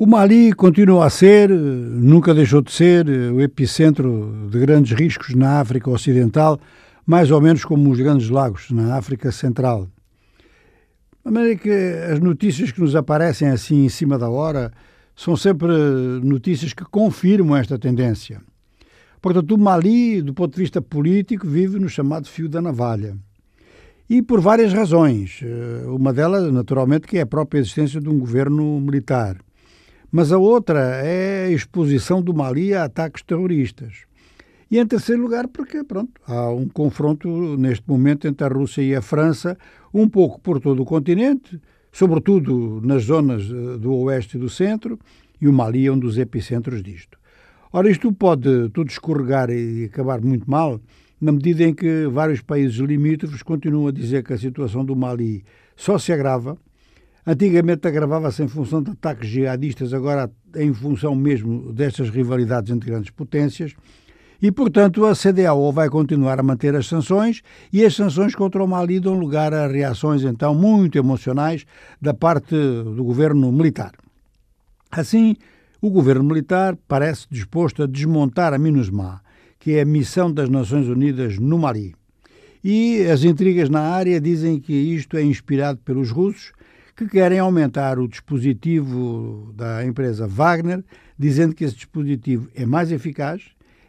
O Mali continua a ser, nunca deixou de ser, o epicentro de grandes riscos na África Ocidental, mais ou menos como os grandes lagos na África Central. De maneira que as notícias que nos aparecem assim em cima da hora são sempre notícias que confirmam esta tendência. Portanto, o Mali, do ponto de vista político, vive no chamado fio da navalha. E por várias razões. Uma delas, naturalmente, que é a própria existência de um governo militar. Mas a outra é a exposição do Mali a ataques terroristas. E em terceiro lugar, porque pronto, há um confronto neste momento entre a Rússia e a França, um pouco por todo o continente, sobretudo nas zonas eh, do oeste e do centro, e o Mali é um dos epicentros disto. Ora, isto pode tudo escorregar e acabar muito mal, na medida em que vários países limítrofes continuam a dizer que a situação do Mali só se agrava, Antigamente agravava-se em função de ataques jihadistas, agora em função mesmo destas rivalidades entre grandes potências. E, portanto, a CDAO vai continuar a manter as sanções e as sanções contra o Mali dão lugar a reações, então, muito emocionais da parte do governo militar. Assim, o governo militar parece disposto a desmontar a MINUSMA, que é a missão das Nações Unidas no Mali. E as intrigas na área dizem que isto é inspirado pelos russos, que querem aumentar o dispositivo da empresa Wagner, dizendo que esse dispositivo é mais eficaz,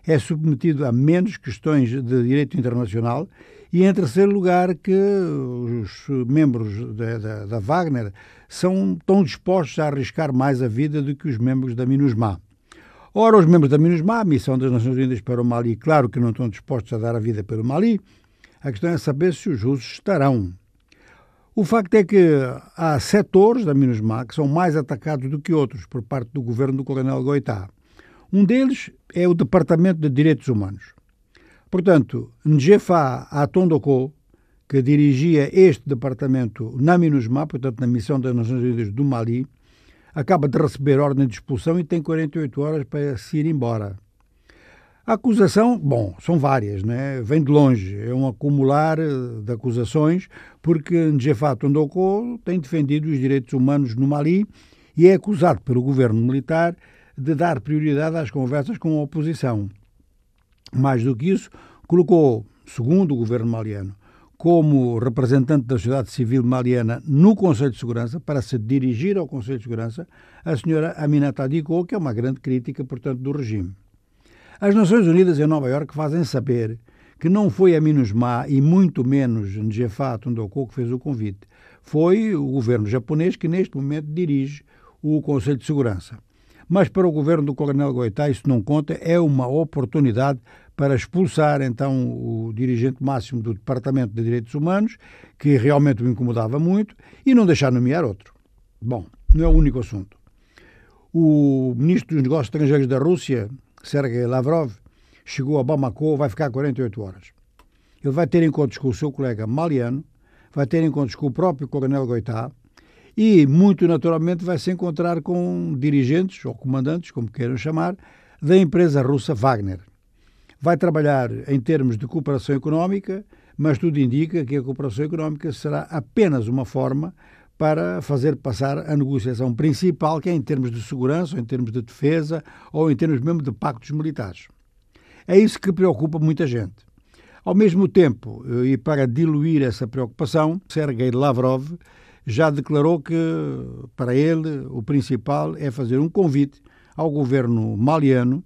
é submetido a menos questões de direito internacional e, em terceiro lugar, que os membros da, da, da Wagner são tão dispostos a arriscar mais a vida do que os membros da MINUSMA. Ora, os membros da MINUSMA, a missão das Nações Unidas para o Mali, claro que não estão dispostos a dar a vida pelo Mali, a questão é saber se os russos estarão. O facto é que há setores da MINUSMA que são mais atacados do que outros por parte do governo do Coronel Goitá. Um deles é o Departamento de Direitos Humanos. Portanto, Njefa Atondoko, que dirigia este departamento na MINUSMA, portanto na Missão das Nações Unidas do Mali, acaba de receber ordem de expulsão e tem 48 horas para se ir embora. A acusação, bom, são várias, né? vem de longe, é um acumular eh, de acusações, porque Njefato Ndoko tem defendido os direitos humanos no Mali e é acusado pelo governo militar de dar prioridade às conversas com a oposição. Mais do que isso, colocou, segundo o governo maliano, como representante da sociedade civil maliana no Conselho de Segurança, para se dirigir ao Conselho de Segurança, a senhora Aminata Diko, que é uma grande crítica, portanto, do regime. As Nações Unidas em Nova Iorque fazem saber que não foi a MINUSMA e muito menos Njefa Tundoko que fez o convite. Foi o governo japonês que neste momento dirige o Conselho de Segurança. Mas para o governo do Coronel Goitá isso não conta, é uma oportunidade para expulsar então o dirigente máximo do Departamento de Direitos Humanos, que realmente o incomodava muito, e não deixar nomear outro. Bom, não é o único assunto. O ministro dos Negócios Estrangeiros da Rússia, Sergei Lavrov, chegou a Bamako, vai ficar 48 horas. Ele vai ter encontros com o seu colega maliano, vai ter encontros com o próprio Coronel Goitá e, muito naturalmente, vai se encontrar com dirigentes ou comandantes, como queiram chamar, da empresa russa Wagner. Vai trabalhar em termos de cooperação económica, mas tudo indica que a cooperação económica será apenas uma forma para fazer passar a negociação principal, que é em termos de segurança, ou em termos de defesa, ou em termos mesmo de pactos militares. É isso que preocupa muita gente. Ao mesmo tempo, e para diluir essa preocupação, Sergei Lavrov já declarou que, para ele, o principal é fazer um convite ao governo maliano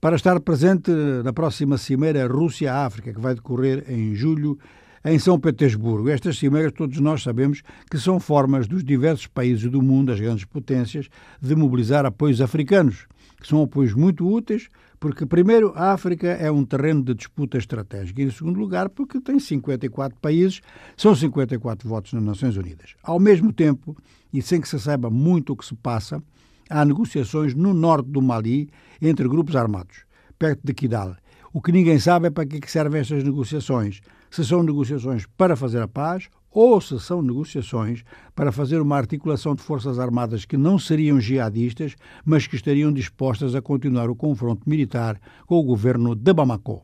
para estar presente na próxima Cimeira Rússia-África, que vai decorrer em julho em São Petersburgo. Estas cimeiras todos nós sabemos que são formas dos diversos países do mundo, as grandes potências, de mobilizar apoios africanos, que são apoios muito úteis, porque, primeiro, a África é um terreno de disputa estratégica, e, em segundo lugar, porque tem 54 países, são 54 votos nas Nações Unidas. Ao mesmo tempo, e sem que se saiba muito o que se passa, há negociações no norte do Mali entre grupos armados, perto de Kidal. O que ninguém sabe é para que servem estas negociações se são negociações para fazer a paz ou se são negociações para fazer uma articulação de forças armadas que não seriam jihadistas, mas que estariam dispostas a continuar o confronto militar com o governo de Bamako.